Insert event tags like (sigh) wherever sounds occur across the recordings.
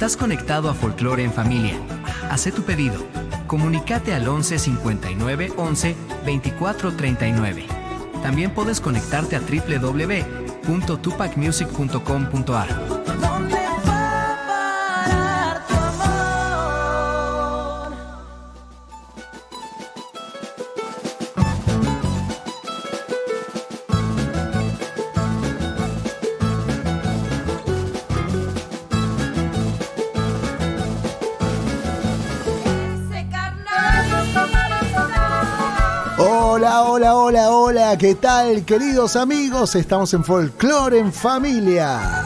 Estás conectado a Folklore en Familia. Hace tu pedido. Comunicate al 11 59 11 24 39. También puedes conectarte a www.tupacmusic.com.ar. Hola, hola, ¿qué tal queridos amigos? Estamos en Folklore en Familia.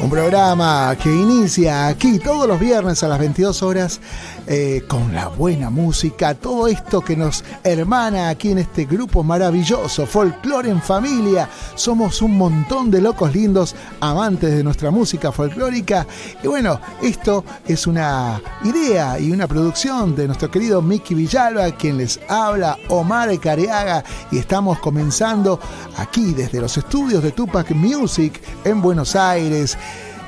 Un programa que inicia aquí todos los viernes a las 22 horas eh, con la buena música, todo esto que nos hermana aquí en este grupo maravilloso, Folklore en Familia. Somos un montón de locos lindos, amantes de nuestra música folclórica. Y bueno, esto es una idea y una producción de nuestro querido Mickey Villalba, quien les habla, Omar Careaga, y estamos comenzando aquí desde los estudios de Tupac Music en Buenos Aires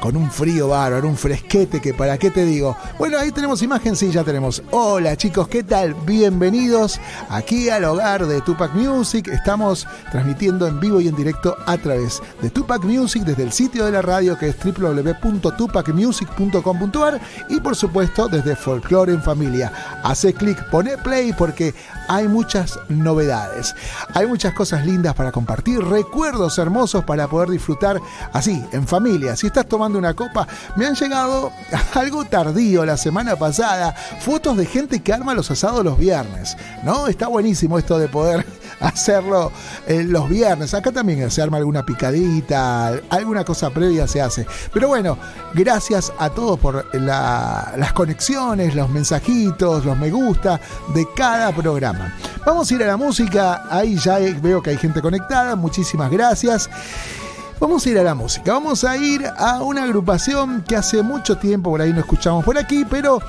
con un frío bárbaro, un fresquete que para qué te digo. Bueno, ahí tenemos imagen, sí, ya tenemos. Hola chicos, ¿qué tal? Bienvenidos aquí al hogar de Tupac Music. Estamos transmitiendo en vivo y en directo a través de Tupac Music desde el sitio de la radio que es www.tupacmusic.com.ar y por supuesto desde Folklore en Familia. Hace clic, pone play porque hay muchas novedades. Hay muchas cosas lindas para compartir, recuerdos hermosos para poder disfrutar así, en familia. Si estás tomando una copa, me han llegado (laughs) algo tardío la semana pasada, fotos de gente que arma los asados los viernes, ¿no? Está buenísimo esto de poder (laughs) hacerlo eh, los viernes. Acá también se arma alguna picadita, alguna cosa previa se hace. Pero bueno, gracias a todos por las conexiones, los mensajitos, los me gusta de cada programa. Vamos a ir a la música, ahí ya veo que hay gente conectada, muchísimas gracias. Vamos a ir a la música, vamos a ir a una agrupación que hace mucho tiempo por ahí no escuchamos por aquí, pero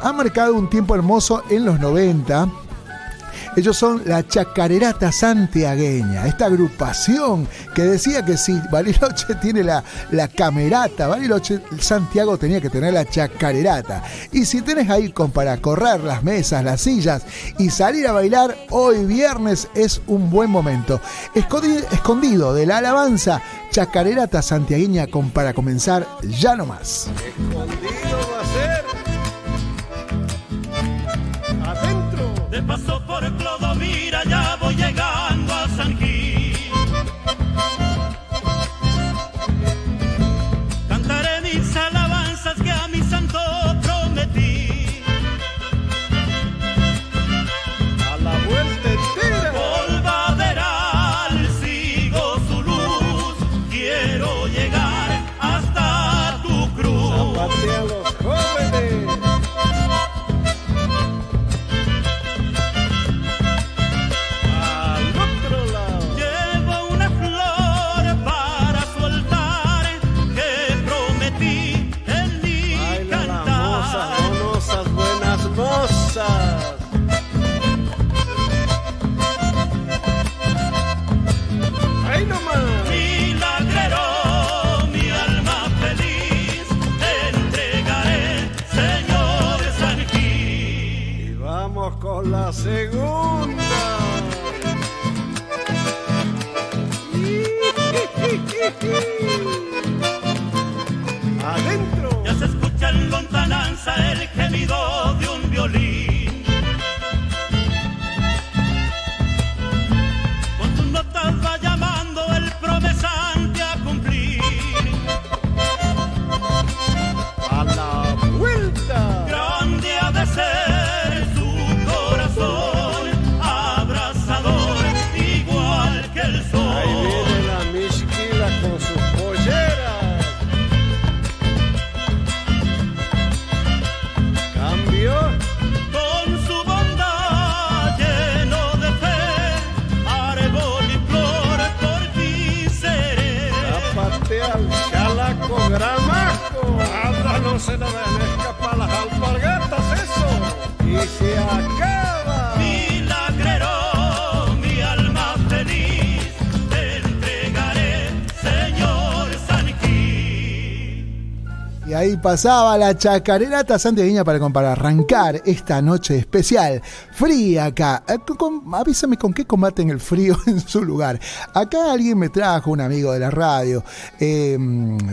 ha marcado un tiempo hermoso en los 90 ellos son la Chacarerata Santiagueña, esta agrupación que decía que si Bariloche (laughs) tiene la, la camerata, Bariloche, Santiago tenía que tener la Chacarerata. Y si tenés ahí con para correr las mesas, las sillas y salir a bailar, hoy viernes es un buen momento. Escondido, de la alabanza, Chacarerata Santiagueña con para comenzar ya no más. Escondido va a ser. De paso por la segunda. Ahí pasaba la chacarerata santiagueña para, para arrancar esta noche especial. Fría acá. Eh, avísame con qué combaten el frío (laughs) en su lugar. Acá alguien me trajo, un amigo de la radio, eh,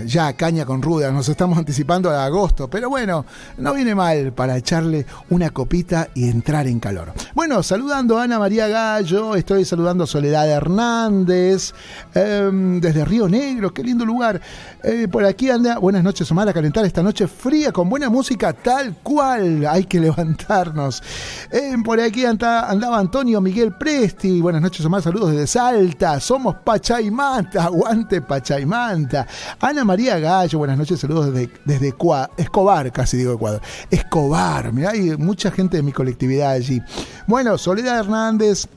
ya caña con ruda. Nos estamos anticipando a agosto. Pero bueno, no viene mal para echarle una copita y entrar en calor. Bueno, saludando a Ana María Gallo. Estoy saludando a Soledad Hernández. eh, desde Río Negro. Qué lindo lugar. Eh, por aquí anda. Buenas noches, Omar. A calentar esta noche fría con buena música tal cual. Hay que levantarnos. Eh, por aquí anda- andaba Antonio Miguel Presti. Buenas noches, Omar. Saludos desde Salta. Somos Pachaimanta. (laughs) Aguante Pachaimanta. Ana María Gallo. Buenas noches. Saludos desde, desde Escobar, casi digo Ecuador. Escobar. Mirá, hay mucha gente de mi colectividad allí. Bueno, Soledad Hernández.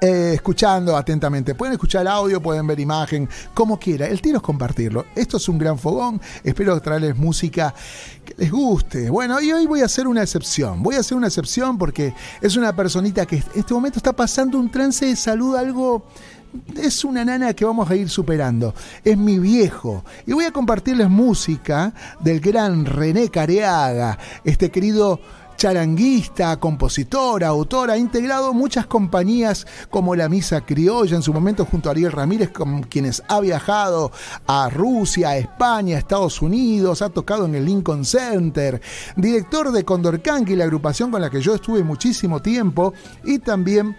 Eh, escuchando atentamente. Pueden escuchar audio, pueden ver imagen, como quiera. El tiro es compartirlo. Esto es un gran fogón. Espero traerles música que les guste. Bueno, y hoy voy a hacer una excepción. Voy a hacer una excepción porque es una personita que en este momento está pasando un trance de salud, algo. Es una nana que vamos a ir superando. Es mi viejo. Y voy a compartirles música del gran René Careaga, este querido charanguista, compositor, autor, ha integrado muchas compañías como la Misa Criolla en su momento junto a Ariel Ramírez, con quienes ha viajado a Rusia, a España, Estados Unidos, ha tocado en el Lincoln Center, director de Condor Canqui, la agrupación con la que yo estuve muchísimo tiempo, y también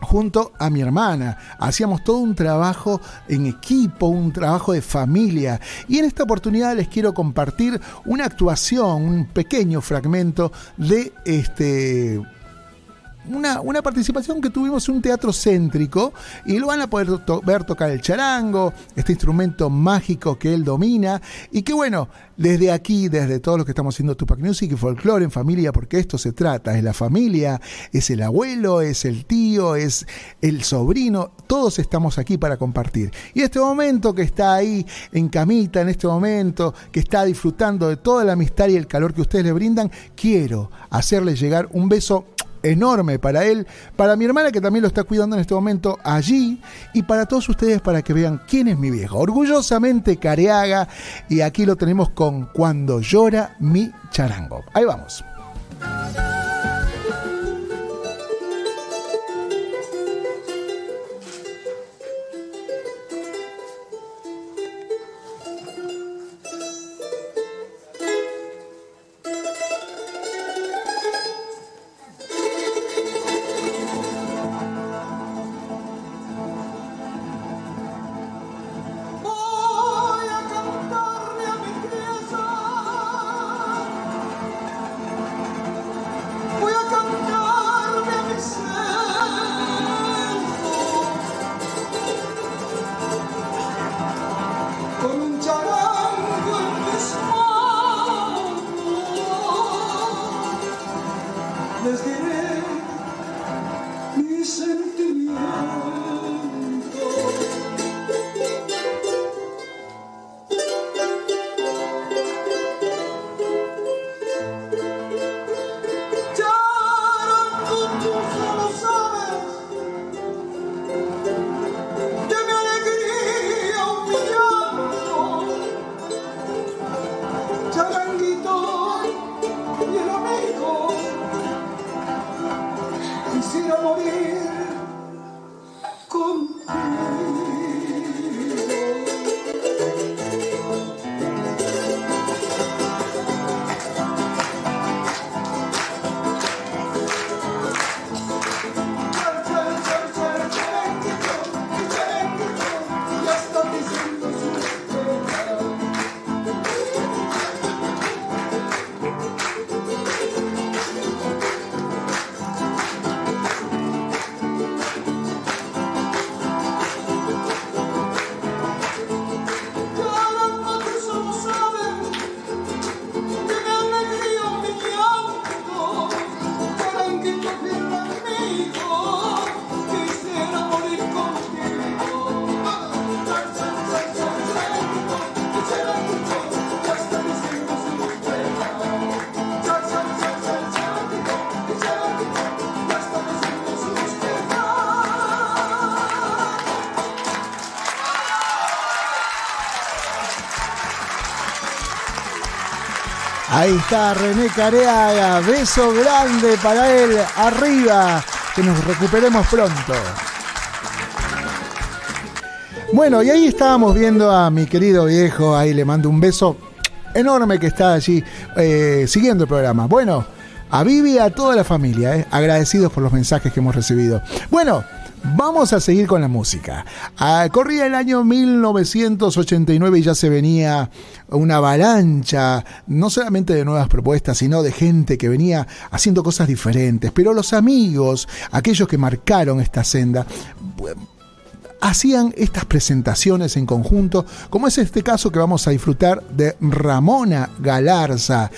junto a mi hermana. Hacíamos todo un trabajo en equipo, un trabajo de familia. Y en esta oportunidad les quiero compartir una actuación, un pequeño fragmento de este una, una participación que tuvimos en un teatro céntrico y lo van a poder ver tocar el charango, este instrumento mágico que él domina y que bueno, desde aquí, desde todos los que estamos haciendo Tupac Music y Folklore en familia, porque esto se trata, es la familia, es el abuelo, es el tío, es el sobrino, todos estamos aquí para compartir. Y este momento que está ahí en camita, en este momento que está disfrutando de toda la amistad y el calor que ustedes le brindan, quiero hacerle llegar un beso enorme para él, para mi hermana que también lo está cuidando en este momento allí y para todos ustedes para que vean quién es mi viejo. Orgullosamente Careaga y aquí lo tenemos con Cuando llora mi charango. Ahí vamos. Está René Careaga, beso grande para él, arriba, que nos recuperemos pronto. Bueno, y ahí estábamos viendo a mi querido viejo, ahí le mando un beso enorme que está allí eh, siguiendo el programa. Bueno, a Vivi y a toda la familia, eh, agradecidos por los mensajes que hemos recibido. Bueno, Vamos a seguir con la música. Ah, corría el año 1989 y ya se venía una avalancha, no solamente de nuevas propuestas, sino de gente que venía haciendo cosas diferentes. Pero los amigos, aquellos que marcaron esta senda, hacían estas presentaciones en conjunto, como es este caso que vamos a disfrutar de Ramona Galarza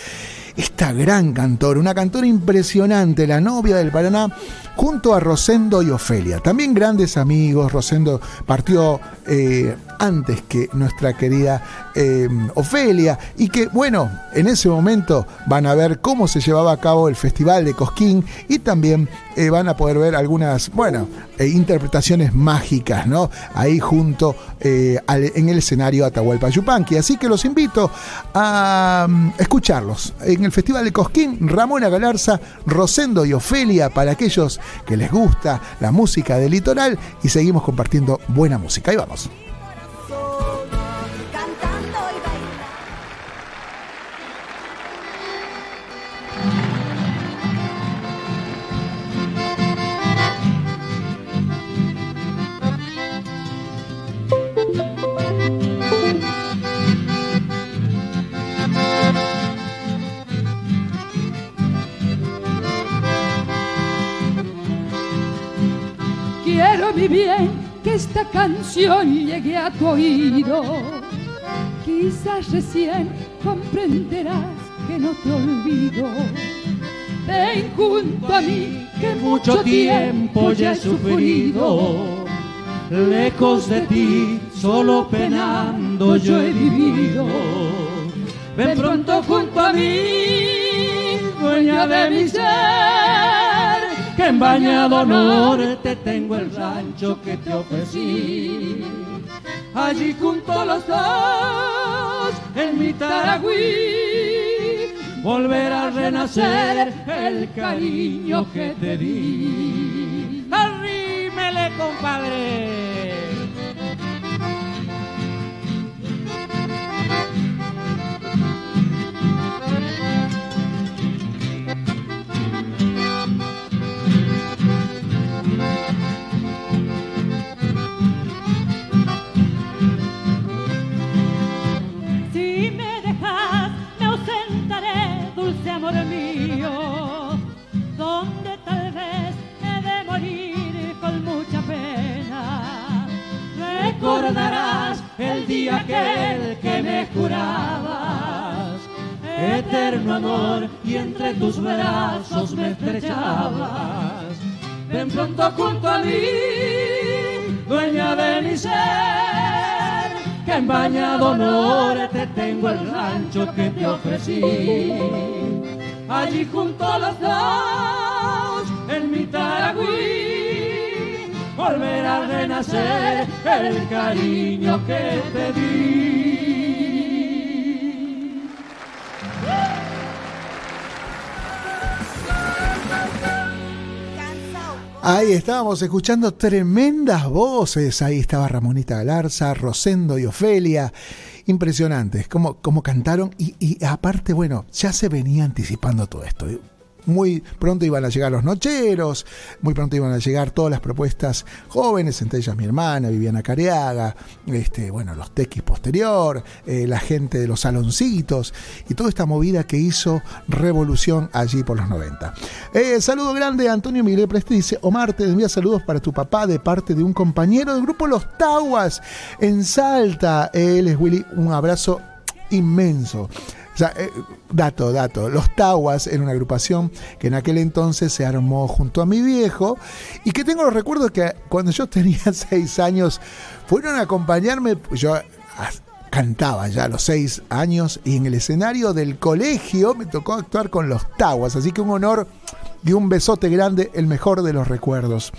esta gran cantora, una cantora impresionante, la novia del Paraná, junto a Rosendo y Ofelia. También grandes amigos, Rosendo partió eh, antes que nuestra querida eh, Ofelia y que bueno, en ese momento van a ver cómo se llevaba a cabo el Festival de Cosquín y también eh, van a poder ver algunas, bueno, interpretaciones mágicas, ¿no? Ahí junto en el escenario Atahualpa Yupanqui. Así que los invito a mm, escucharlos en el Festival de Cosquín, Ramona Galarza, Rosendo y Ofelia para aquellos que les gusta la música del litoral y seguimos compartiendo buena música. Ahí vamos. Bien que esta canción llegue a tu oído. Quizás recién comprenderás que no te olvido. Ven junto a mí que mucho tiempo ya he sufrido. Lejos de ti, solo penando yo he vivido. Ven pronto junto a mí, dueña de mi ser que en Bañado Norte tengo el rancho que te ofrecí. Allí junto a los dos, en mi Taragüí, volver a renacer el cariño que te di. Arrímele, compadre. Eterno amor y entre tus brazos me estrechabas. Ven pronto junto a mí, dueña de mi ser, que en bañado te tengo el rancho que te ofrecí. Allí junto a los dos, en mi Taragüí volver a renacer el cariño que te di. Ahí estábamos escuchando tremendas voces. Ahí estaba Ramonita Galarza, Rosendo y Ofelia. Impresionantes, como, como cantaron. Y, y aparte, bueno, ya se venía anticipando todo esto muy pronto iban a llegar los nocheros, muy pronto iban a llegar todas las propuestas jóvenes, entre ellas mi hermana, Viviana Careaga, este, bueno, los tequis posterior, eh, la gente de los saloncitos y toda esta movida que hizo revolución allí por los 90. Eh, saludo grande, Antonio Miguel Preste dice, Omar, te envía saludos para tu papá de parte de un compañero del grupo Los Taguas en Salta. Él es Willy, un abrazo inmenso. Sea, eh, dato, dato. Los Taguas era una agrupación que en aquel entonces se armó junto a mi viejo y que tengo los recuerdos que cuando yo tenía (laughs) seis años fueron a acompañarme. Yo cantaba ya a los seis años y en el escenario del colegio me tocó actuar con los Taguas. Así que un honor y un besote grande, el mejor de los recuerdos.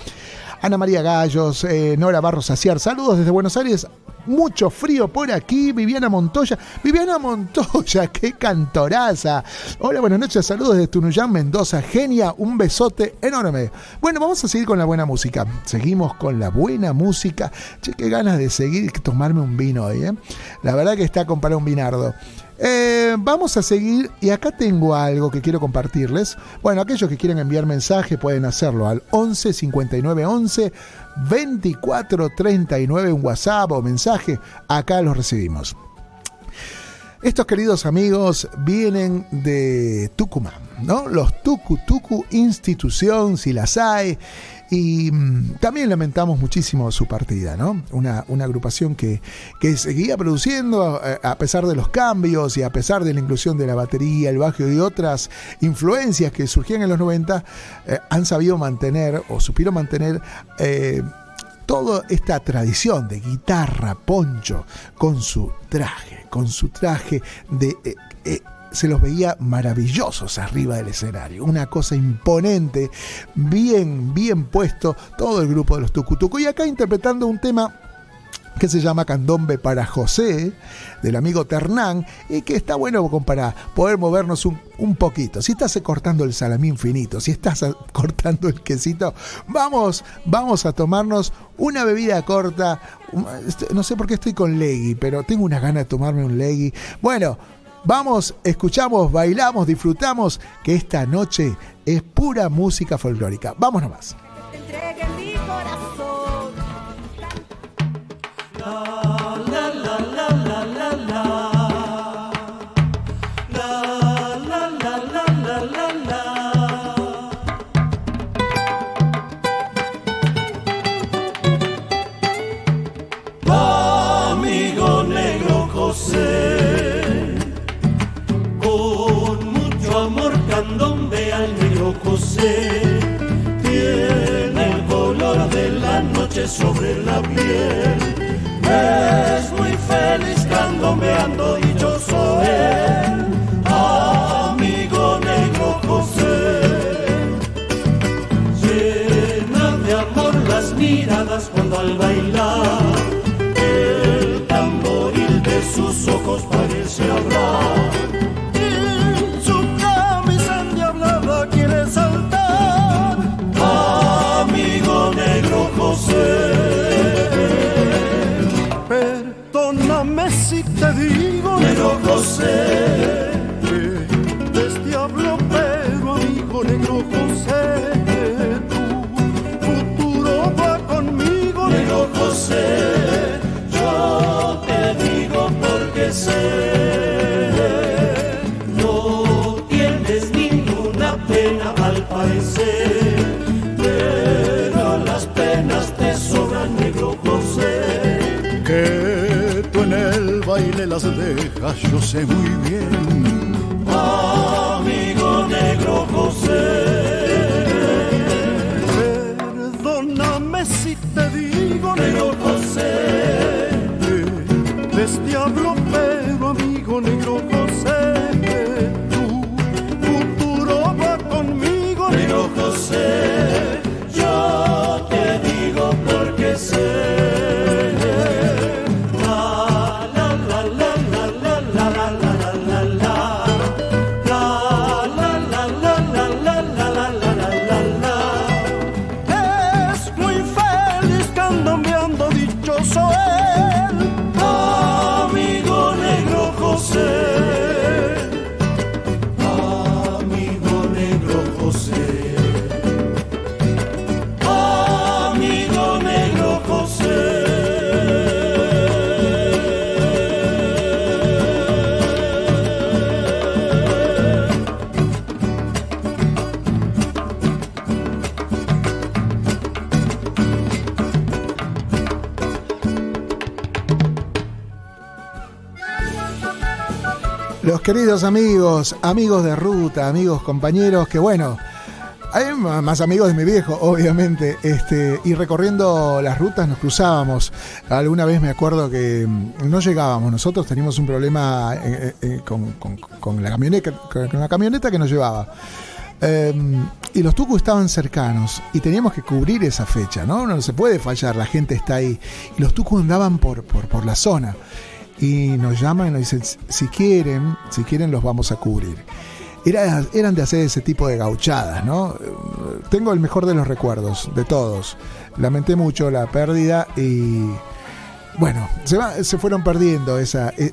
Ana María Gallos, eh, Nora Barros Aciar, saludos desde Buenos Aires mucho frío por aquí. Viviana Montoya. Viviana Montoya, (laughs) qué cantoraza. Hola, buenas noches, saludos desde Tunuyán, Mendoza. Genia, un besote enorme. Bueno, vamos a seguir con la buena música. Seguimos con la buena música. Che, qué ganas de seguir, tomarme un vino hoy, ¿eh? La verdad que está comparado un vinardo. Eh, vamos a seguir y acá tengo algo que quiero compartirles. Bueno, aquellos que quieren enviar mensaje pueden hacerlo al 11 59 11 24 39 un WhatsApp o mensaje. Acá los recibimos. Estos queridos amigos vienen de Tucumán, ¿no? Los Tucu Tucu Institución, si las hay. Y mm, también lamentamos muchísimo su partida, ¿no? Una, una agrupación que, que, seguía produciendo a, pesar de los cambios y a pesar de la inclusión de la batería, el bajo y otras influencias que surgían en los 90, eh, han sabido mantener o supieron mantener... Eh, toda esta tradición de guitarra, poncho, con su traje, con su traje de... Eh, se los veía maravillosos arriba del escenario, una cosa imponente, bien, bien puesto todo el grupo de los Tucutuco. Y acá interpretando un tema que se llama Candombe para José, del amigo Ternán, y que está bueno para poder movernos un, un, poquito. Si estás cortando el salamín finito, si estás (laughs) cortando el quesito, vamos, vamos a tomarnos una bebida corta. No sé por qué estoy con legui, pero tengo una gana de tomarme un legui. Bueno, Vamos, escuchamos, bailamos, disfrutamos, que esta noche es pura música folclórica. Vamos nomás. Amigo sobre la piel. Es muy feliz candombeando y yo soy digo, baile las dejas, yo sé muy bien. Queridos amigos, amigos de ruta, amigos, compañeros, que bueno, hay más amigos de mi viejo, obviamente, este, y recorriendo las rutas nos cruzábamos. Alguna vez me acuerdo que no llegábamos, nosotros teníamos un problema eh, eh, con, con, la camioneta, con camioneta que nos llevaba. Em, y los tucos estaban cercanos y teníamos que cubrir esa fecha, ¿no? No se puede fallar, la gente está ahí. Y los tucos andaban por, por, por la zona y nos llaman y nos dicen, si quieren, si quieren los vamos a cubrir. Era, eran de hacer ese tipo de gauchadas, ¿no? Tengo el mejor de los recuerdos, de todos. Lamenté mucho la pérdida y bueno, se, fueron perdiendo e,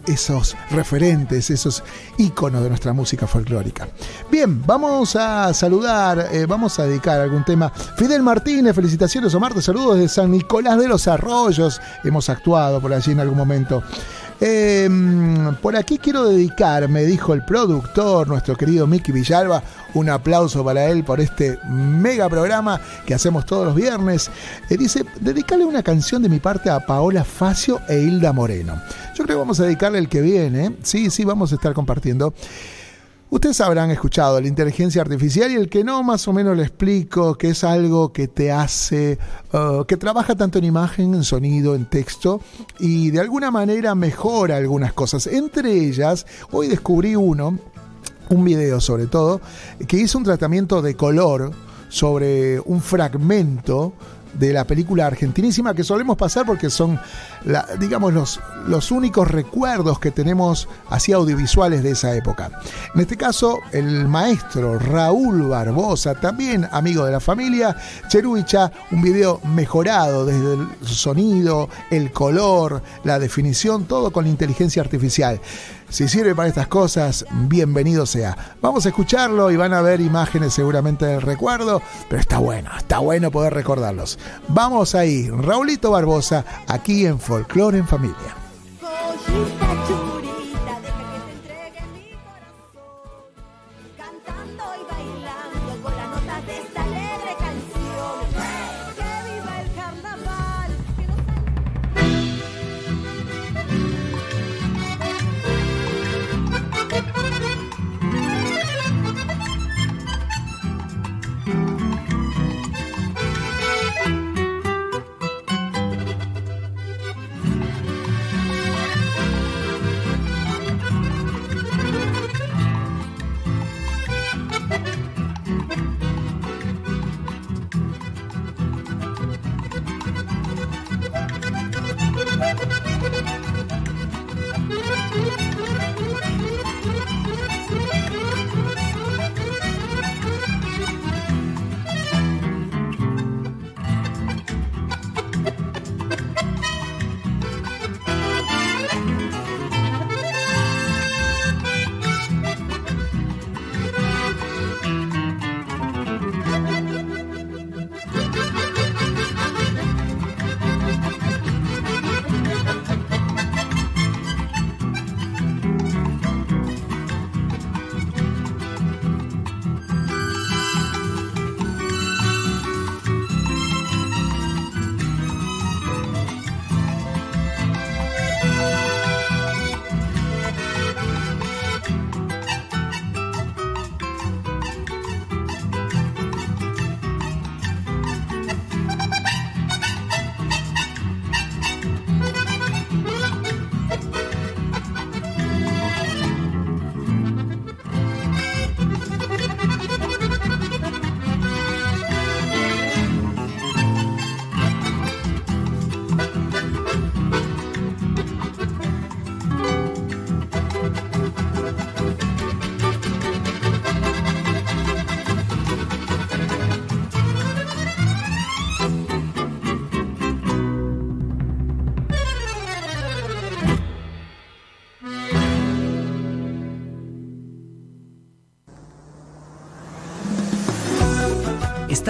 esos referentes, esos íconos de nuestra música folclórica. Bien, vamos a saludar, eh, vamos a dedicar algún tema. Fidel Martínez, felicitaciones Omar, te saludos desde San Nicolás de los Arroyos. Hemos actuado por allí en algún momento. Em, por aquí quiero dedicar, me dijo el productor, nuestro querido Mickey Villalba, un aplauso para él por este mega programa que hacemos todos los viernes. Eh, dice, dedicarle una canción de mi parte a Paola Facio e Hilda Moreno. Yo creo que vamos a dedicarle el que viene. Sí, sí, vamos a estar compartiendo. Ustedes habrán escuchado la inteligencia artificial y el que no, más o menos le explico que es algo que te hace, uh, que trabaja tanto en imagen, en sonido, en texto y de alguna manera mejora algunas cosas. Entre ellas, hoy descubrí uno, un video sobre todo, que hizo un tratamiento de color sobre un fragmento de la película argentinísima que solemos pasar porque son, digamos, los, los únicos recuerdos que tenemos así audiovisuales de esa época. En este caso, el maestro Raúl Barbosa, también amigo de la familia, Cheruicha, un video mejorado desde el sonido, el color, la definición, todo con inteligencia artificial. Si sirve para estas cosas, bienvenido sea. Vamos a escucharlo y van a ver imágenes seguramente del recuerdo, pero está bueno, está bueno poder recordarlos. Vamos ahí, Raulito Barbosa, aquí en Folklore en Familia.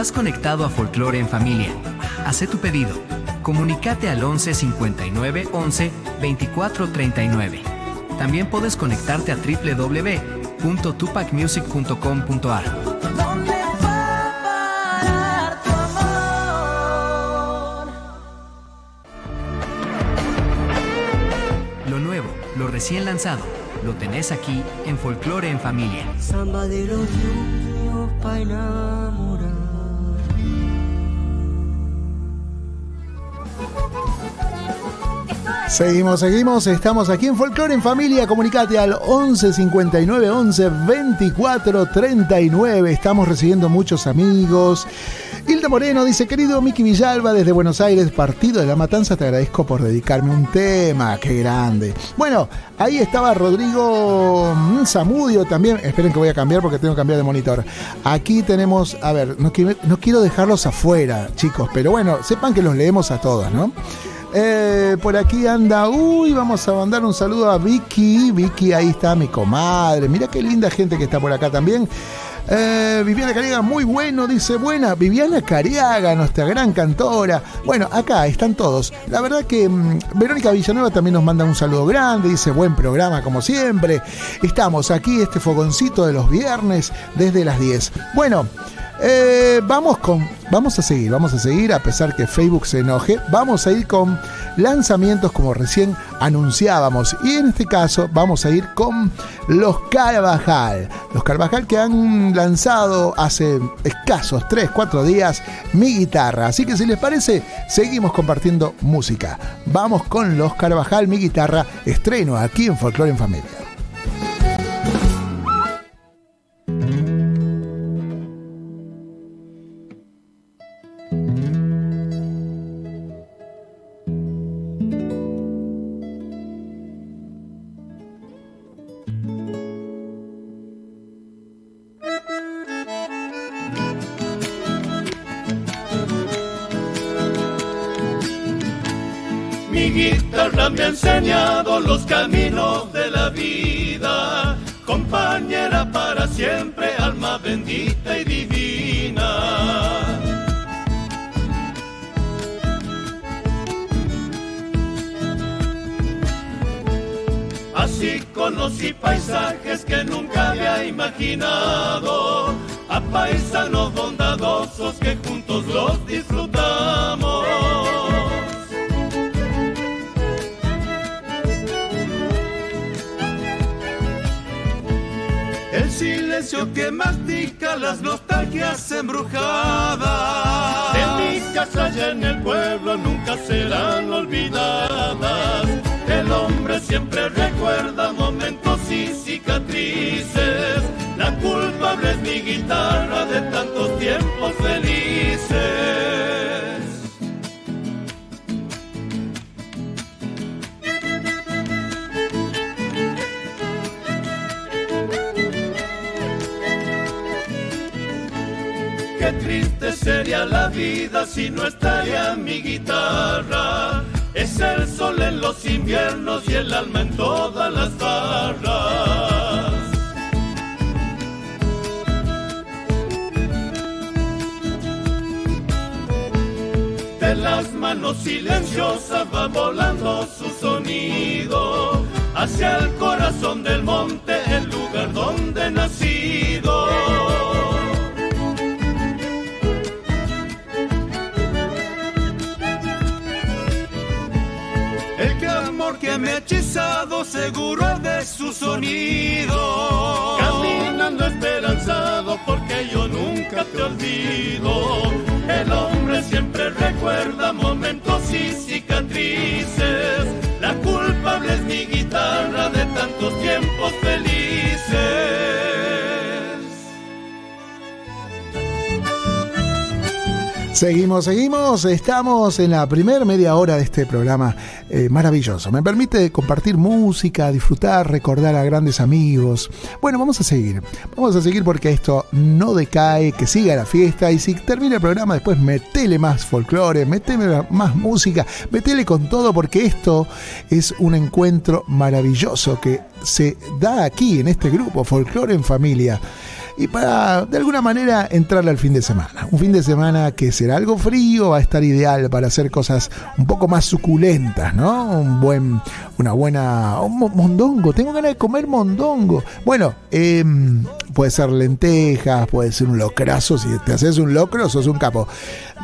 Estás conectado a Folklore en Familia. Haz tu pedido. Comunicate al 11 59 11 24 39. También puedes conectarte a www.tupacmusic.com.ar. Lo nuevo, lo recién lanzado, lo tenés aquí en Folklore en Familia. Seguimos, seguimos, estamos aquí en Folklore en Familia, comunicate al 11 59 11 24 39, estamos recibiendo muchos amigos. Hilda Moreno dice, querido Miki Villalba desde Buenos Aires, partido de la Matanza, te agradezco por dedicarme un tema, qué grande. Bueno, ahí estaba Rodrigo mm, Zamudio también, esperen que voy a cambiar porque tengo que cambiar de monitor. Aquí tenemos, a ver, no quiero, no quiero dejarlos afuera, chicos, pero bueno, sepan que los leemos a todos, ¿no? Eh, por aquí anda, uy, vamos a mandar un saludo a Vicky. Vicky, ahí está mi comadre. Mira qué linda gente que está por acá también. Eh, Viviana Cariaga, muy bueno, dice buena. Viviana Cariaga, nuestra gran cantora. Bueno, acá están todos. La verdad que mm, Verónica Villanueva también nos manda un saludo grande, dice buen programa como siempre. Estamos aquí, este fogoncito de los viernes, desde las 10. Bueno. Eh, vamos con. Vamos a seguir, vamos a seguir, a pesar que Facebook se enoje. Vamos a ir con lanzamientos como recién anunciábamos. Y en este caso vamos a ir con los Carvajal. Los Carvajal que han lanzado hace escasos 3, 4 días mi guitarra. Así que si les parece, seguimos compartiendo música. Vamos con los Carvajal, mi guitarra, estreno aquí en Folklore en Familia. Me ha enseñado los caminos de la vida, compañera para siempre, alma bendita y divina. Así conocí paisajes que nunca había imaginado, a paisanos bondadosos que juntos los disfrutamos. Silencio que mastica las nostalgias embrujadas. En mi casa y en el pueblo nunca serán olvidadas. El hombre siempre recuerda momentos y cicatrices. La culpable es mi guitarra de tantos tiempos felices. Sería la vida si no estaría mi guitarra. Es el sol en los inviernos y el alma en todas las barras. De las manos silenciosas va volando su sonido hacia el corazón del monte, el lugar donde nacido. Me ha hechizado seguro de su sonido. Caminando esperanzado porque yo nunca te olvido. El hombre siempre recuerda momentos y cicatrices. La culpable es mi guitarra de tantos tiempos felices. Seguimos, seguimos. Estamos en la primera media hora de este programa eh, maravilloso. Me permite compartir música, disfrutar, recordar a grandes amigos. Bueno, vamos a seguir. Vamos a seguir porque esto no decae, que siga la fiesta. Y si termina el programa, después metele más folclore, metele más música, metele con todo porque esto es un encuentro maravilloso que se da aquí en este grupo, Folclore en Familia y para de alguna manera entrarle al fin de semana. Un fin de semana que será algo frío, va a estar ideal para hacer cosas un poco más suculentas, ¿no? Un buen, una buena, un mondongo. Tengo ganas de comer mondongo. Bueno, eh, puede ser lentejas, puede ser un locrazo. Si te haces un locro, sos un capo.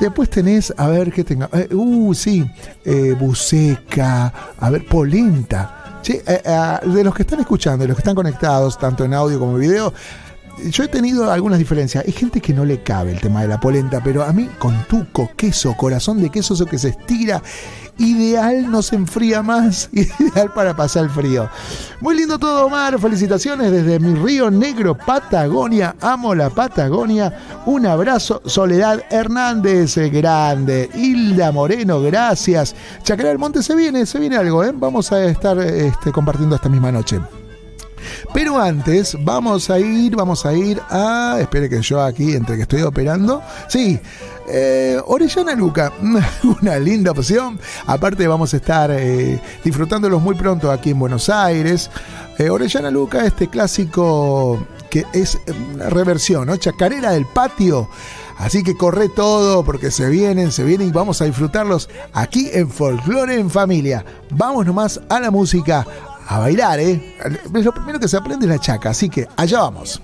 Después tenés, a ver qué tenga. Eh, uh, sí, eh, buceca, a ver, polenta. Sí, eh, de los que están escuchando, de los que están conectados, tanto en audio como en video, yo he tenido algunas diferencias. Hay gente que no le cabe el tema de la polenta, pero a mí con tuco, queso, corazón de queso, eso que se estira, ideal, no se enfría más, (laughs) ideal para pasar el frío. Muy lindo todo, Omar. Felicitaciones desde mi río negro, Patagonia. Amo la Patagonia. Un abrazo, Soledad Hernández, eh, grande. Hilda Moreno, gracias. Chacará del Monte se viene, se viene algo, ¿eh? Vamos a estar este, compartiendo esta misma noche. Pero antes vamos a ir, vamos a ir a... Espere que yo aquí, entre que estoy operando. Sí, eh, Orellana Luca, (laughs) una linda opción. Aparte vamos a estar eh, disfrutándolos muy pronto aquí en Buenos Aires. Eh, Orellana Luca, este clásico que es una reversión, ¿no? Chacarera del patio. Así que corre todo porque se vienen, se vienen y vamos a disfrutarlos aquí en Folklore en Familia. Vamos nomás a la música, a bailar, ¿eh? Lo primero que se aprende es la chaca, así que allá vamos.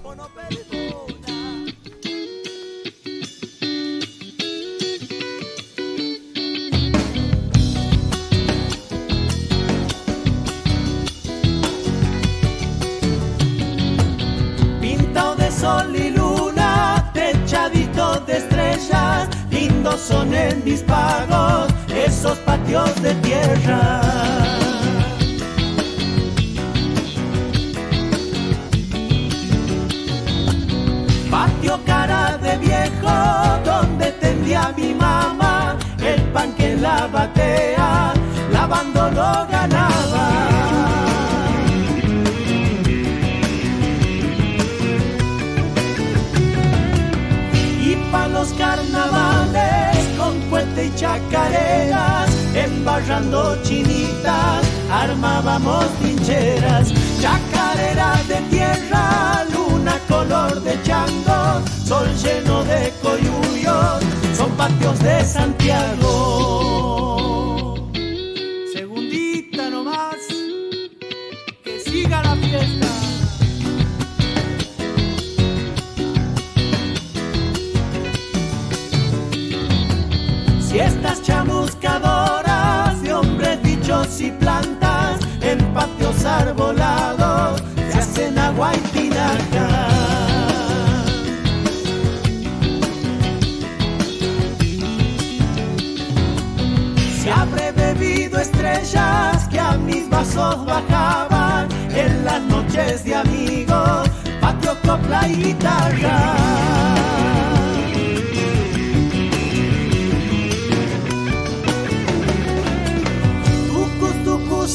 Bajaban en las noches de amigos, patio, copla y guitarra.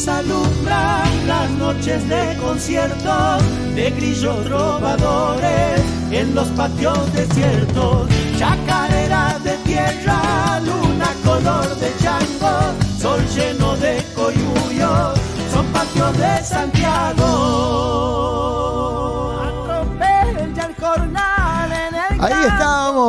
Alumbran las noches de conciertos de grillos trovadores en los patios desiertos. Chacarera de tierra, luna color de chango, sol lleno de coyuyos, son patios de Santiago. Atropella el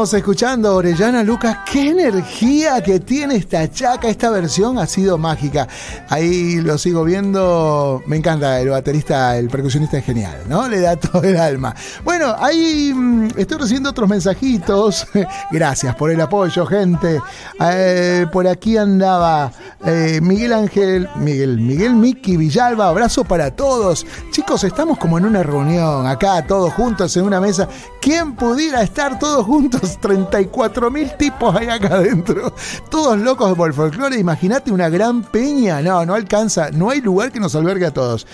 estábamos escuchando Orellana Lucas. Qué energía que tiene esta chaca. Esta versión ha sido mágica. Ahí lo sigo viendo. Me encanta el baterista, el percusionista es genial, ¿no? Le da todo el alma. Bueno, ahí mm, estoy recibiendo otros mensajitos. (laughs) Gracias por el apoyo, gente. Eh, por aquí andaba eh, Miguel Ángel, Miguel, Miguel Miki Villalba. Abrazo para todos. Chicos, estamos como en una reunión acá, todos juntos en una mesa. ¿Quién pudiera estar todos juntos? 34 mil tipos ahí acá adentro. Todos locos por el folclore. Imagínate una gran peña. No, no alcanza. No hay lugar que nos albergue a todos.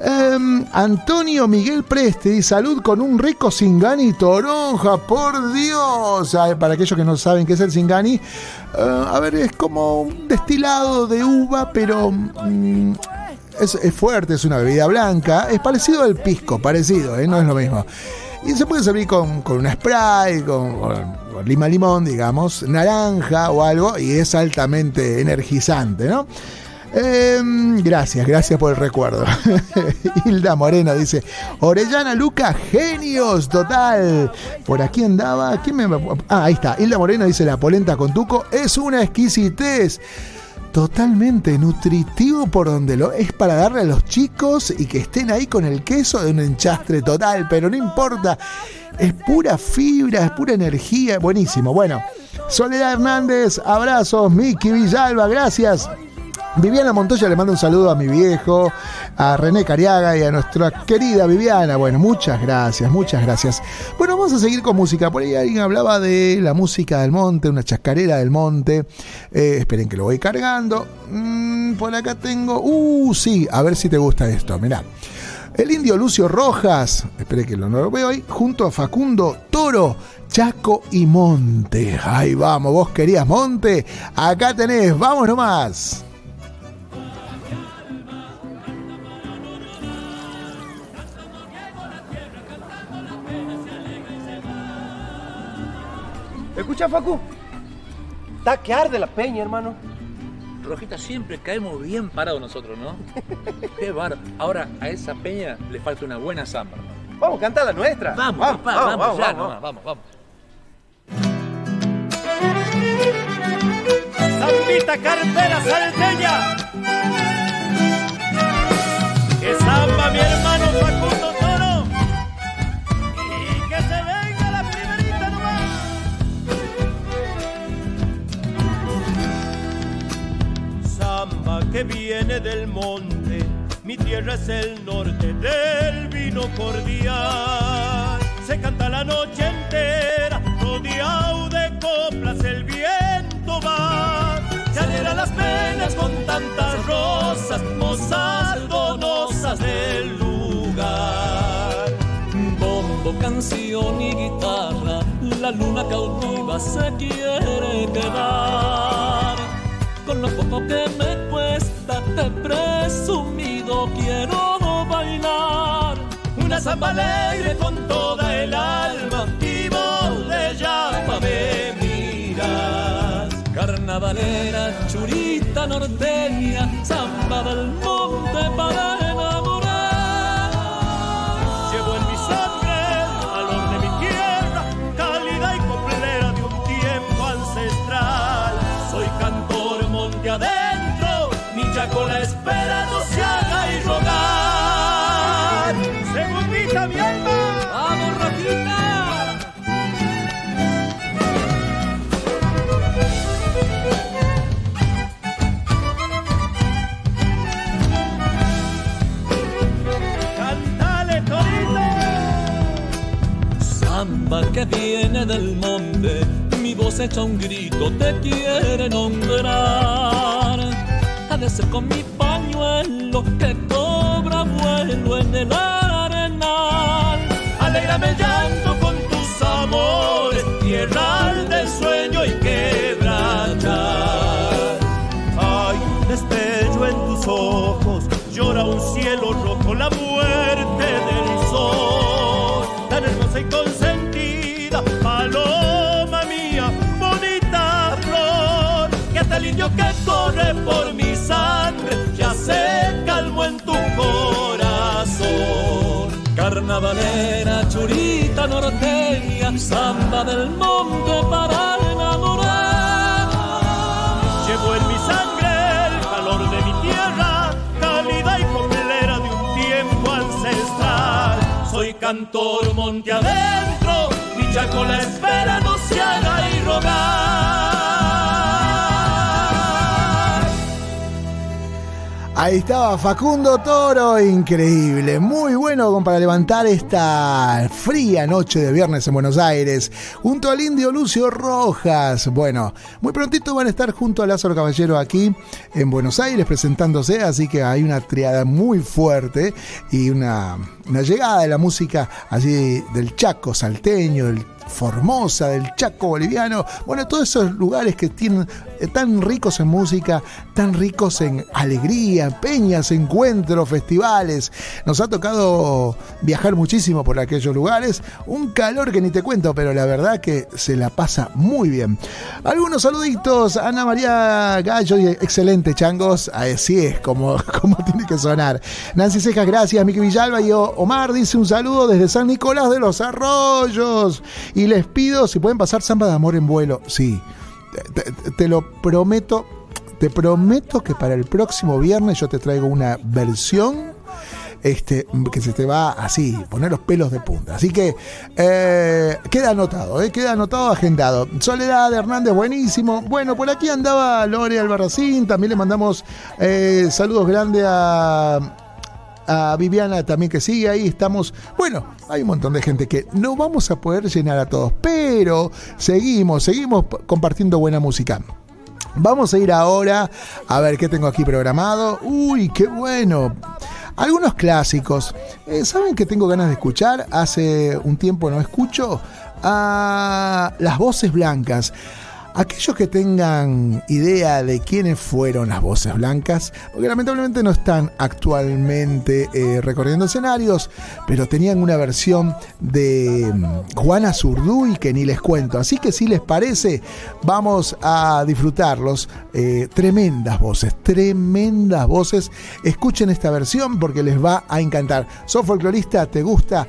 Em, Antonio Miguel Presti, salud con un rico Singani toronja, por Dios. Para aquellos que no saben qué es el Singani, eh, a ver, es como un destilado de uva, pero mm, es, es fuerte, es una bebida blanca. Es parecido al pisco, parecido, ¿eh? no es lo mismo. Y se puede servir con, con una spray, con, lima limón, digamos, naranja o algo, y es altamente energizante, ¿no? Em, gracias, gracias por el recuerdo. (laughs) Hilda Moreno dice, Orellana Luca, genios, total. Por aquí andaba, ¿quién me... Ah, ahí está. Hilda Moreno dice, la polenta con tuco es una exquisitez. Totalmente nutritivo por donde lo es para darle a los chicos y que estén ahí con el queso de un enchastre total, pero no importa. Es pura fibra, es pura energía, buenísimo. Bueno, Soledad Hernández, abrazos, Miki Villalba, gracias. Viviana Montoya le manda un saludo a mi viejo, a René Cariaga y a nuestra querida Viviana. Bueno, muchas gracias, muchas gracias. Bueno, vamos a seguir con música. Por ahí alguien hablaba de la música del monte, una chascarera del monte. Eh, esperen que lo voy cargando. Mm, por acá tengo. Uh, sí, a ver si te gusta esto. Mirá. El indio Lucio Rojas, espere que lo no lo veo ahí, junto a Facundo Toro, Chaco y Monte. Ahí vamos, vos querías Monte. Acá tenés, vamos nomás. Escucha, Facu. Está que arde la peña, hermano. Rojita, siempre caemos bien parados nosotros, ¿no? (laughs) Qué bárbaro. Ahora, a esa peña le falta una buena samba. Vamos a cantar la nuestra. Vamos, vamos, papá, vamos, vamos, ya, vamos, nomás, vamos, vamos. Zambita cartera salteña. Que samba mi hermano Facundo Que viene del monte. Mi tierra es el norte del vino cordial. Se canta la noche entera, rodeado de coplas, el viento va. Se alegra las penas con tantas rosas, mozas donosas del lugar. Bombo, canción y guitarra, la luna cautiva se quiere quedar. Con lo poco que me cuesta, te presumido quiero bailar. Una samba alegre con toda el alma y vos de llama me miras. Carnavalera, churita norteña, samba del del monte, mi voz echa un grito, te quiere nombrar. Ha de ser con mi pañuelo que cobra vuelo en el arenal. Alégrame llanto con tus amores, tierra Carnavalera, churita norteña, samba del monte para enamorar. Llevo en mi sangre el calor de mi tierra, cálida y coplera de un tiempo ancestral. Soy cantor monte adentro, mi chaco la espera no se haga y rogar. Ahí estaba Facundo Toro, increíble, muy bueno para levantar esta fría noche de viernes en Buenos Aires, junto al indio Lucio Rojas. Bueno, muy prontito van a estar junto a Lázaro Caballero aquí en Buenos Aires presentándose, así que hay una triada muy fuerte y una, una llegada de la música allí del Chaco salteño, del Formosa, del Chaco boliviano, bueno, todos esos lugares que tienen eh, tan ricos en música, tan ricos en alegría, peñas, encuentros, festivales. Nos ha tocado viajar muchísimo por aquellos lugares, un calor que ni te cuento, pero la verdad que se la pasa muy bien. Algunos saluditos, Ana María Gallo, excelente changos, así es como, (laughs) como tiene que sonar. Nancy Cejas, gracias, Miki Villalba y Omar dice un saludo desde San Nicolás de los Arroyos. Y les pido si pueden pasar samba de amor en vuelo. Sí, te, lo prometo. Te prometo que para el próximo viernes yo te traigo una versión este, que se te va así, poner los pelos de punta. Así que eh, queda anotado, eh, queda anotado, agendado. Soledad Hernández, buenísimo. Bueno, por aquí andaba Lore Albarracín, también le mandamos eh, saludos grandes a a Viviana también que sigue ahí. Estamos, bueno, hay un montón de gente que no vamos a poder llenar a todos, pero seguimos, seguimos compartiendo buena música. Vamos a ir ahora a ver qué tengo aquí programado. Uy, qué bueno. Algunos clásicos. Eh, ¿Saben que tengo ganas de escuchar? Hace un tiempo no escucho a las voces blancas. Aquellos que tengan idea de quiénes fueron las voces blancas, porque lamentablemente no están actualmente eh, recorriendo escenarios, pero tenían una versión de mm, Juana Zurduy que ni les cuento. Así que si les parece, vamos a disfrutarlos. Eh, tremendas voces, tremendas voces. Escuchen esta versión porque les va a encantar. ¿Sos folclorista? ¿Te gusta?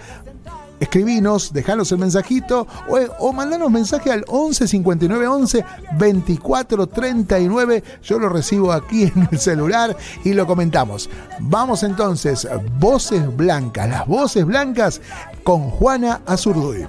Escribinos, dejanos el mensajito o, o mandanos mensaje al 11 59 11 24 39. Yo lo recibo aquí (laughs) en el celular y lo comentamos. Vamos entonces, voces blancas, las voces blancas con Juana Azurduy.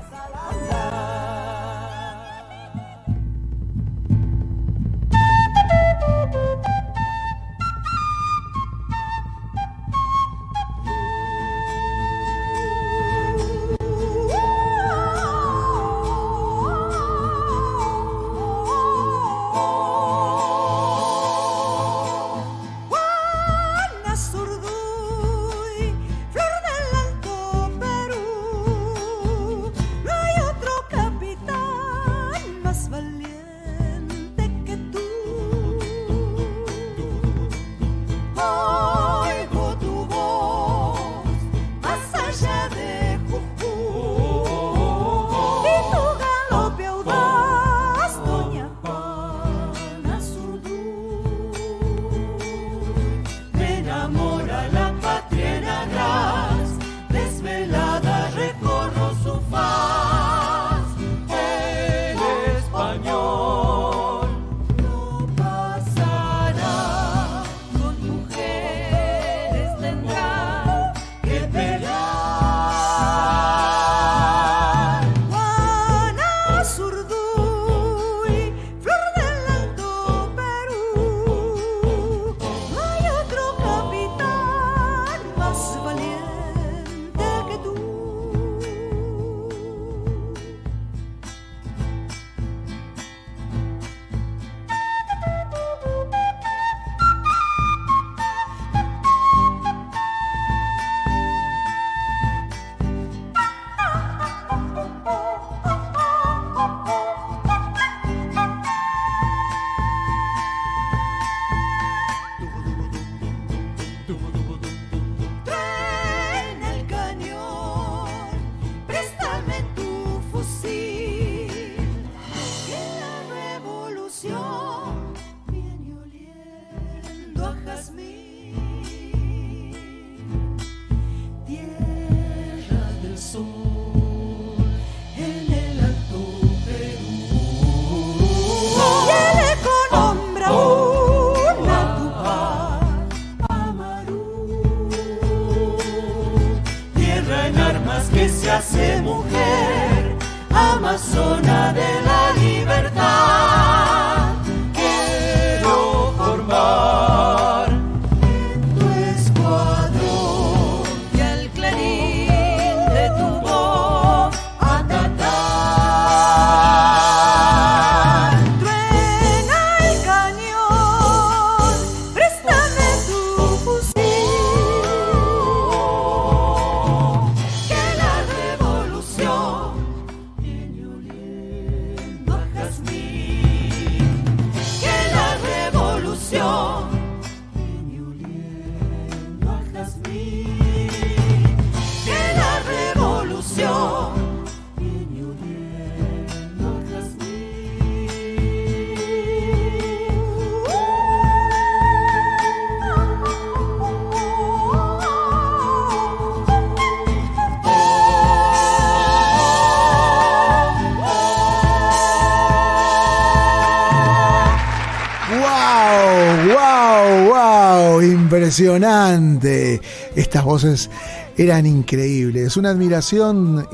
Impresionante. Estas voces eran increíbles. Una admiración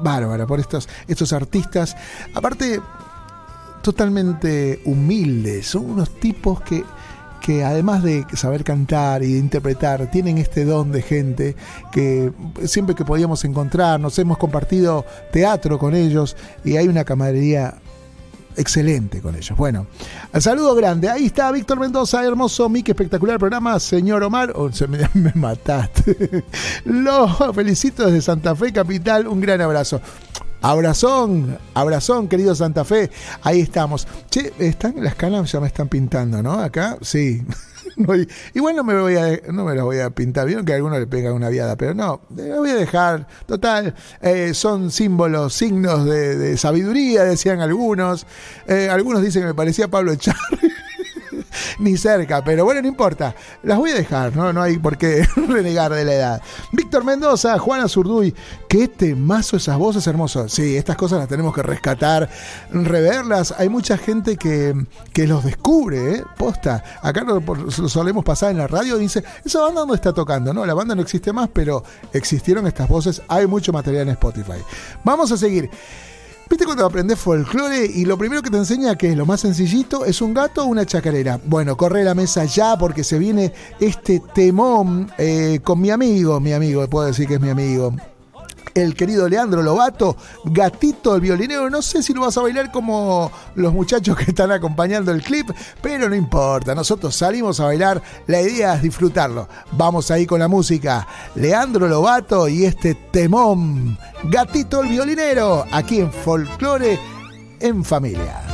bárbara por estos, estos artistas. Aparte, totalmente humildes. Son unos tipos que, que además de saber cantar y de interpretar, tienen este don de gente que siempre que podíamos encontrarnos, hemos compartido teatro con ellos y hay una camaradería excelente con ellos. Bueno, al saludo grande. Ahí está Víctor Mendoza, hermoso, Mick, espectacular programa. Señor Omar, oh, me, (laughs) me mataste. Los felicito desde Santa Fe, capital. Un gran abrazo. Abrazón, abrazón, querido Santa Fe. Ahí estamos. Che, están las canas ya me están pintando, ¿no? Acá, sí. (laughs) (laughs) No, y- Igual no me voy a no me las voy a pintar. Vieron que a alguno le pega una viada, pero no, las voy a dejar. Total, eh, son símbolos, signos de, de sabiduría, decían algunos. Eh, algunos dicen que me parecía Pablo Echarri. (laughs) Ni cerca, pero bueno, no importa. Las voy a dejar, ¿no? No hay por qué (laughs) renegar de la edad. Víctor Mendoza, Juana Zurduy, qué temazo esas voces hermosas. Sí, estas cosas las tenemos que rescatar, reverlas. Hay mucha gente que, que los descubre, ¿eh? Posta. Acá lo, solemos pasar en la radio dice, esa banda no está tocando, ¿no? La banda no existe más, pero existieron estas voces. Hay mucho material en Spotify. Vamos a seguir. ¿Viste cuando aprendes folclore y lo primero que te enseña, que es lo más sencillito, es un gato o una chacarera? Bueno, corre la mesa ya porque se viene este temón eh, con mi amigo, mi amigo, puedo decir que es mi amigo. El querido Leandro Lobato, gatito el violinero. No sé si lo vas a bailar como los muchachos que están acompañando el clip, pero no importa. Nosotros salimos a bailar. La idea es disfrutarlo. Vamos ahí con la música. Leandro Lobato y este temón. Gatito el violinero. Aquí en Folklore en Familia.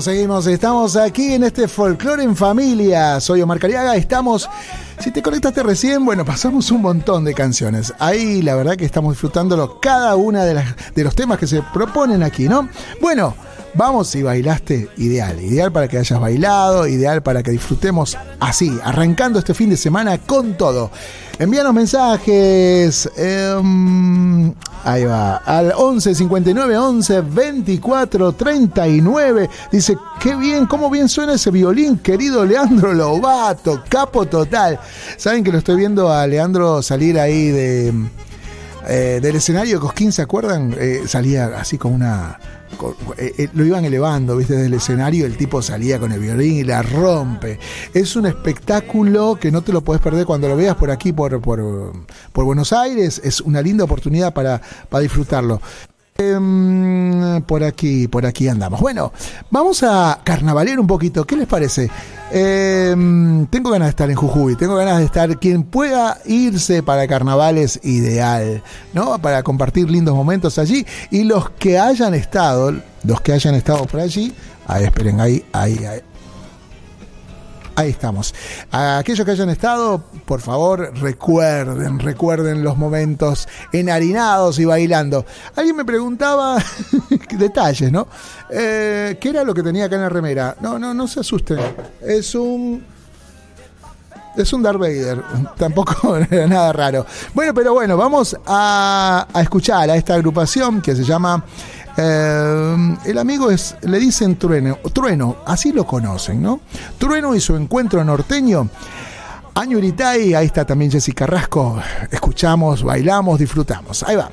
Seguimos. Estamos aquí en este Folklore en Familia. Soy Omar Cariaga. Estamos. Si te conectaste recién, bueno, pasamos un montón de canciones. Ahí la verdad que estamos disfrutándolo cada una de, las, de los temas que se proponen aquí, ¿no? Bueno, vamos si bailaste, ideal. Ideal para que hayas bailado, ideal para que disfrutemos así, arrancando este fin de semana con todo. Envíanos mensajes. em, ahí va. Al 11 59 11 24 39. Dice, qué bien, cómo bien suena ese violín, querido Leandro Lobato, capo total. Saben que lo estoy viendo a Leandro salir ahí de. Eh, del escenario de Cosquín, ¿se acuerdan? Eh, salía así con una. eh, eh, lo iban elevando, ¿viste? Desde el escenario, el tipo salía con el violín y la rompe. Es un espectáculo que no te lo puedes perder cuando lo veas por aquí, por, por, por Buenos Aires. Es una linda oportunidad para, para disfrutarlo. Em, por aquí, por aquí andamos. Bueno, vamos a carnavalear un poquito. ¿Qué les parece? Em, tengo ganas de estar en Jujuy, tengo ganas de estar. Quien pueda irse para carnavales, ideal, ¿no? Para compartir lindos momentos allí. Y los que hayan estado, Los que hayan estado por allí, ahí esperen, ahí, ahí, ahí. Ahí estamos. A aquellos que hayan estado, por favor, recuerden, recuerden los momentos enharinados y bailando. Alguien me preguntaba (laughs) detalles, ¿no? Eh, ¿Qué era lo que tenía acá en la remera? No, no, no se asusten. Es un es un Darth Vader, tampoco (laughs) era nada raro. Bueno, pero bueno, vamos a, a escuchar a esta agrupación que se llama eh, el amigo es, le dicen trueno, trueno, así lo conocen, ¿no? Trueno y su encuentro norteño. Año Iritay, ahí está también Jessica Carrasco. Escuchamos, bailamos, disfrutamos. Ahí va.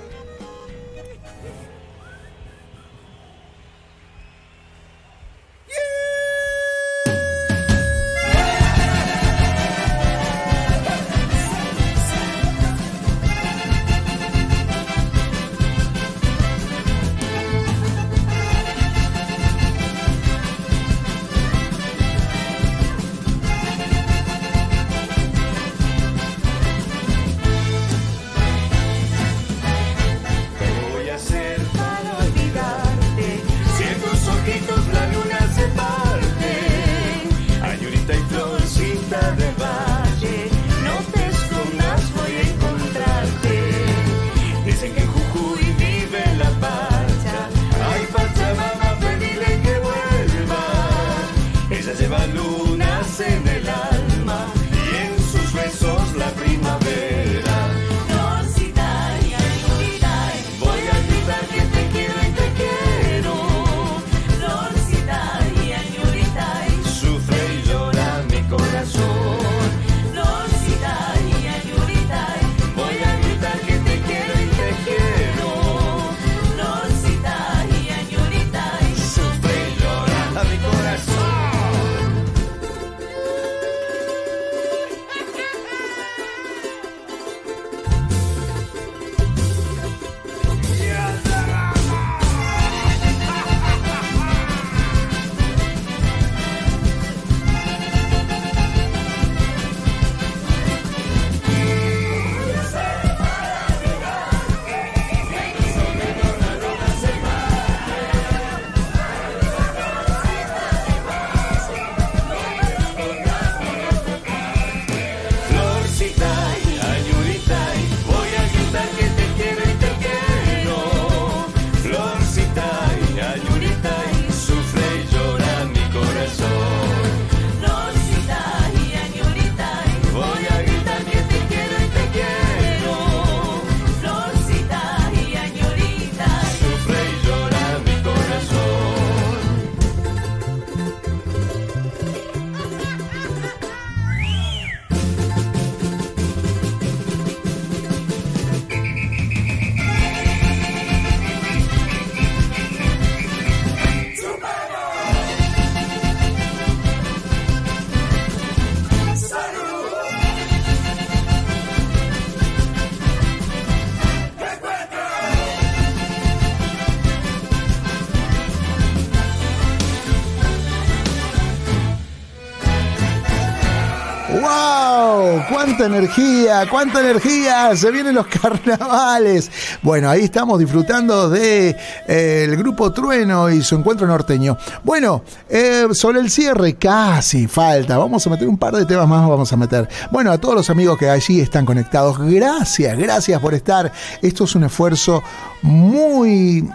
¡Cuánta energía! ¡Cuánta energía! Se vienen los (laughs) carnavales. Bueno, ahí estamos disfrutando de eh, grupo Trueno y su encuentro norteño. Bueno, eh, sobre el cierre, casi falta. Vamos a meter un par de temas más, vamos a meter. Bueno, a todos los amigos que allí están conectados, gracias, gracias por estar. Esto es un esfuerzo muy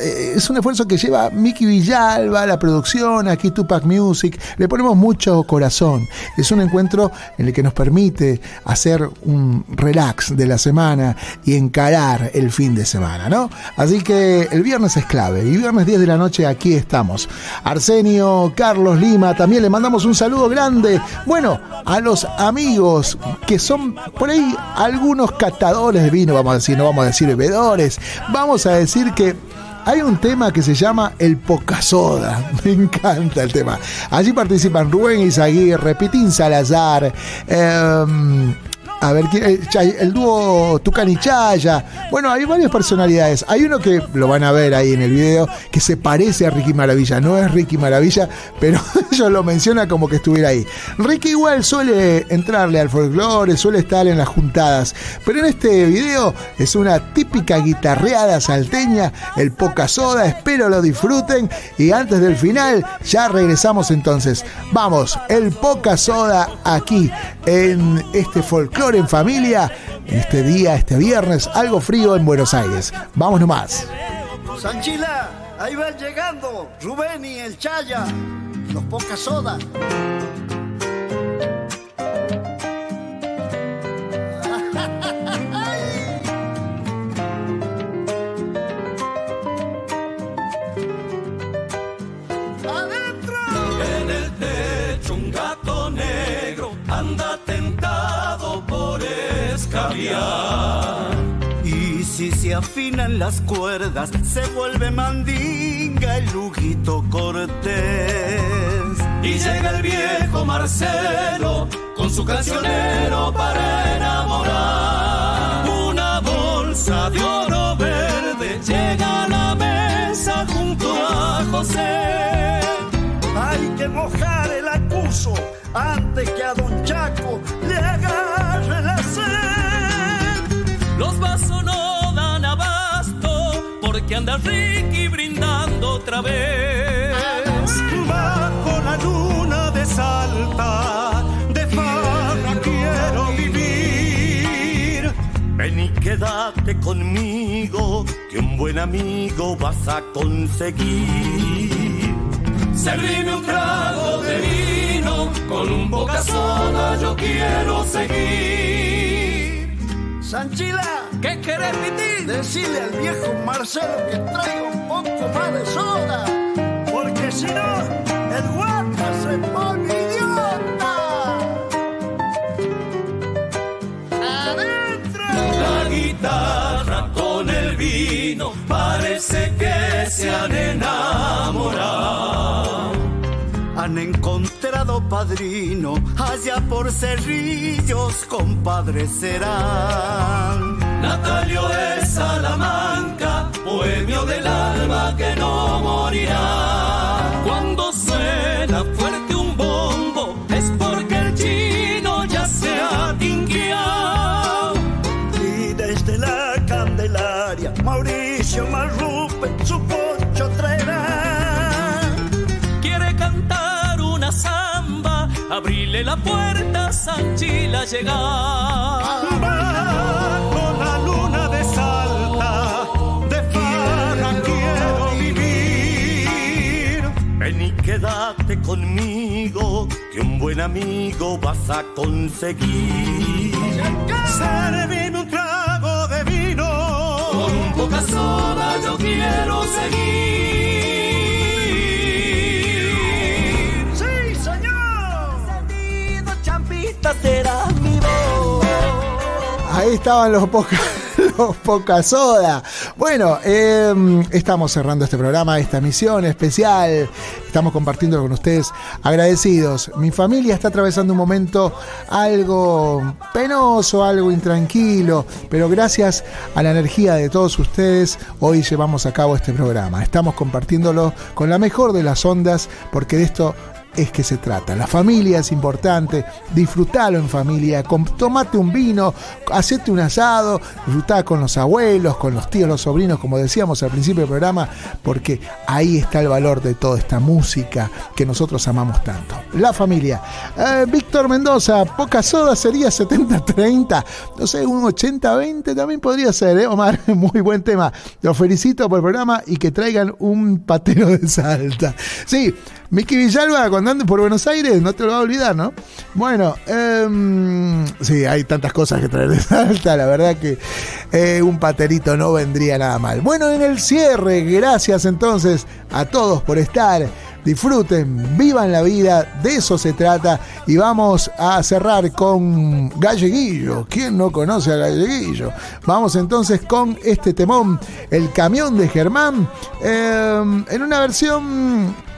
es un esfuerzo que lleva Miki Villalba, la producción, aquí Tupac Music, le ponemos mucho corazón. Es un encuentro en el que nos permite hacer un relax de la semana y encarar el fin de semana, ¿no? Así que el viernes es clave y viernes 10 de la noche aquí estamos. Arsenio, Carlos Lima, también le mandamos un saludo grande. Bueno, a los amigos que son por ahí algunos catadores de vino, vamos a decir, no vamos a decir bebedores, vamos a decir que hay un tema que se llama El Pocasoda. (laughs) Me encanta el tema. Allí participan Rubén Izaguirre, Pitín Salazar, eh, A ver, ¿quién- el, dúo Tucán y Chaya. Bueno, hay varias personalidades. Hay uno que lo van a ver ahí en el video, que se parece a Ricky Maravilla. No es Ricky Maravilla, pero (laughs) ellos lo mencionan como que estuviera ahí. Ricky igual suele entrarle al folclore, suele estar en las juntadas. Pero en este video es una típica guitarreada salteña, el poca soda. Espero lo disfruten. Y antes del final, ya regresamos entonces. Vamos, el poca soda aquí en este folclore en familia. Este día, este viernes, algo frío en Buenos Aires. Vamos nomás. Sanchila, ahí van llegando Rubén y el Chaya, los poca soda. Si se afinan las cuerdas, se vuelve mandinga el Luguito Cortés. Y llega el viejo Marcelo con su cancionero para enamorar. Una bolsa de oro verde llega a la mesa junto a José. Hay que mojar el acuso antes que a Don Chaco le agarre la sed. Los vasos no porque anda Ricky brindando otra vez. Bajo la luna de Salta, de farra quiero vivir. Ven y quédate conmigo, que un buen amigo vas a conseguir. Servime un trago de vino, con un boca soda yo quiero seguir. Sanchila, ¿Qué querés, Pitín? decile al viejo Marcelo que traiga un poco más de soda, porque si no, el guata se pone idiota. ¡Adentro! La guitarra con el vino parece que se han enamorado. Han encontrado padrino allá por cerrillos, compadres. Natalio es Salamanca, bohemio del alma que no morirá. La puerta, Sanchila llegar. Bajo la luna de Salta, de farra quiero vivir. Ven y quédate conmigo, que un buen amigo vas a conseguir. Servime un trago de vino, con poca soda yo quiero seguir. Ahí estaban los poca, (laughs) los poca soda. Bueno, eh, estamos cerrando este programa, esta misión especial. Estamos compartiendo con ustedes agradecidos. Mi familia está atravesando un momento algo penoso, algo intranquilo, pero gracias a la energía de todos ustedes, hoy llevamos a cabo este programa. Estamos compartiéndolo con la mejor de las ondas, porque de esto es que se trata. La familia es importante, disfrutalo en familia, tomate un vino, hacete un asado, disfrutá con los abuelos, con los tíos, los sobrinos, como decíamos al principio del programa, porque ahí está el valor de toda esta música que nosotros amamos tanto. La familia. Eh, Víctor Mendoza, poca soda sería 70-30, no sé, un 80-20 también podría ser, ¿eh, Omar? (laughs) Muy buen tema. Los felicito por el programa y que traigan un patero de salta. Sí, Miki Villalba, cuando andes por Buenos Aires, no te lo va a olvidar, ¿no? Bueno, em, sí, hay tantas cosas que traer de Salta, la verdad que eh, un paterito no vendría nada mal. Bueno, en el cierre, gracias entonces a todos por estar. Disfruten, vivan la vida, de eso se trata. Y vamos a cerrar con Galleguillo. ¿Quién no conoce a Galleguillo? Vamos entonces con este temón, El camión de Germán, em, en una versión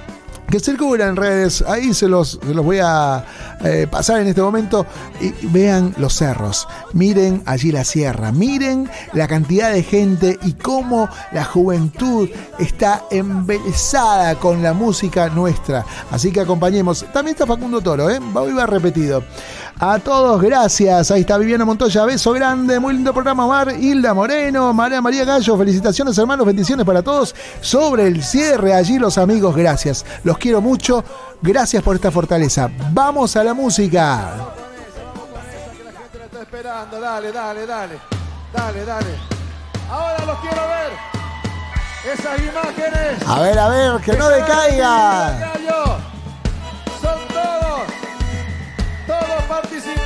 que circula en redes. Ahí se los, se los voy a eh, pasar en este momento. Y vean los cerros, miren allí la sierra, miren la cantidad de gente y cómo la juventud está embelesada con la música nuestra. Así que acompañemos. También está Facundo Toro, ¿eh? Va, va repetido. A todos, gracias. Ahí está Viviana Montoya, beso grande, muy lindo programa, Mar, Hilda Moreno, María María Gallo, felicitaciones hermanos, bendiciones para todos. Sobre el cierre, allí los amigos, gracias. Los quiero mucho, gracias por esta fortaleza. Vamos a la música. está esperando, dale, dale, dale, dale, dale. Ahora los quiero ver. Esas imágenes. A ver, a ver, que no decaiga. Todos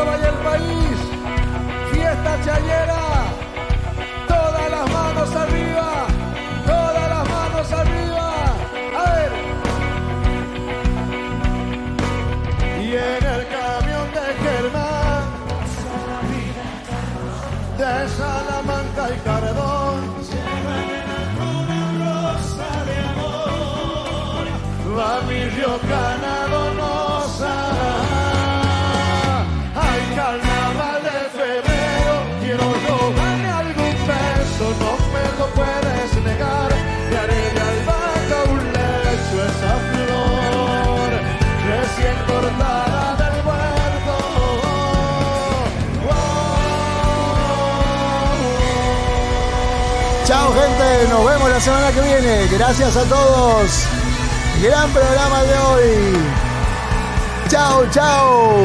Córdoba y el país. Fiesta chayera. Semana que viene. Gracias a todos. Gran programa de hoy. Chao, chao.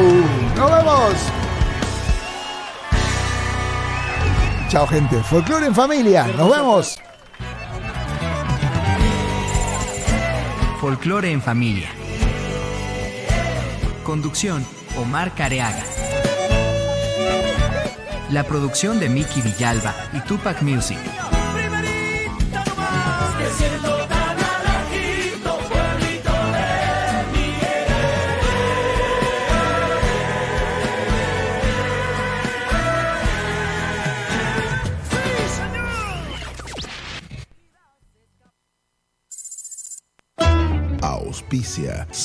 Nos vemos. Chao gente. Folclore en familia. Nos vemos. Folclore en familia. Conducción, Omar Careaga. La producción de Mickey Villalba y Tupac Music.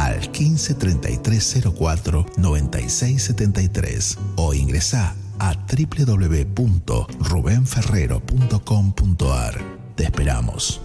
al 15 33 04 96 73 o ingresa a www.rubenferrero.com.ar. Te esperamos.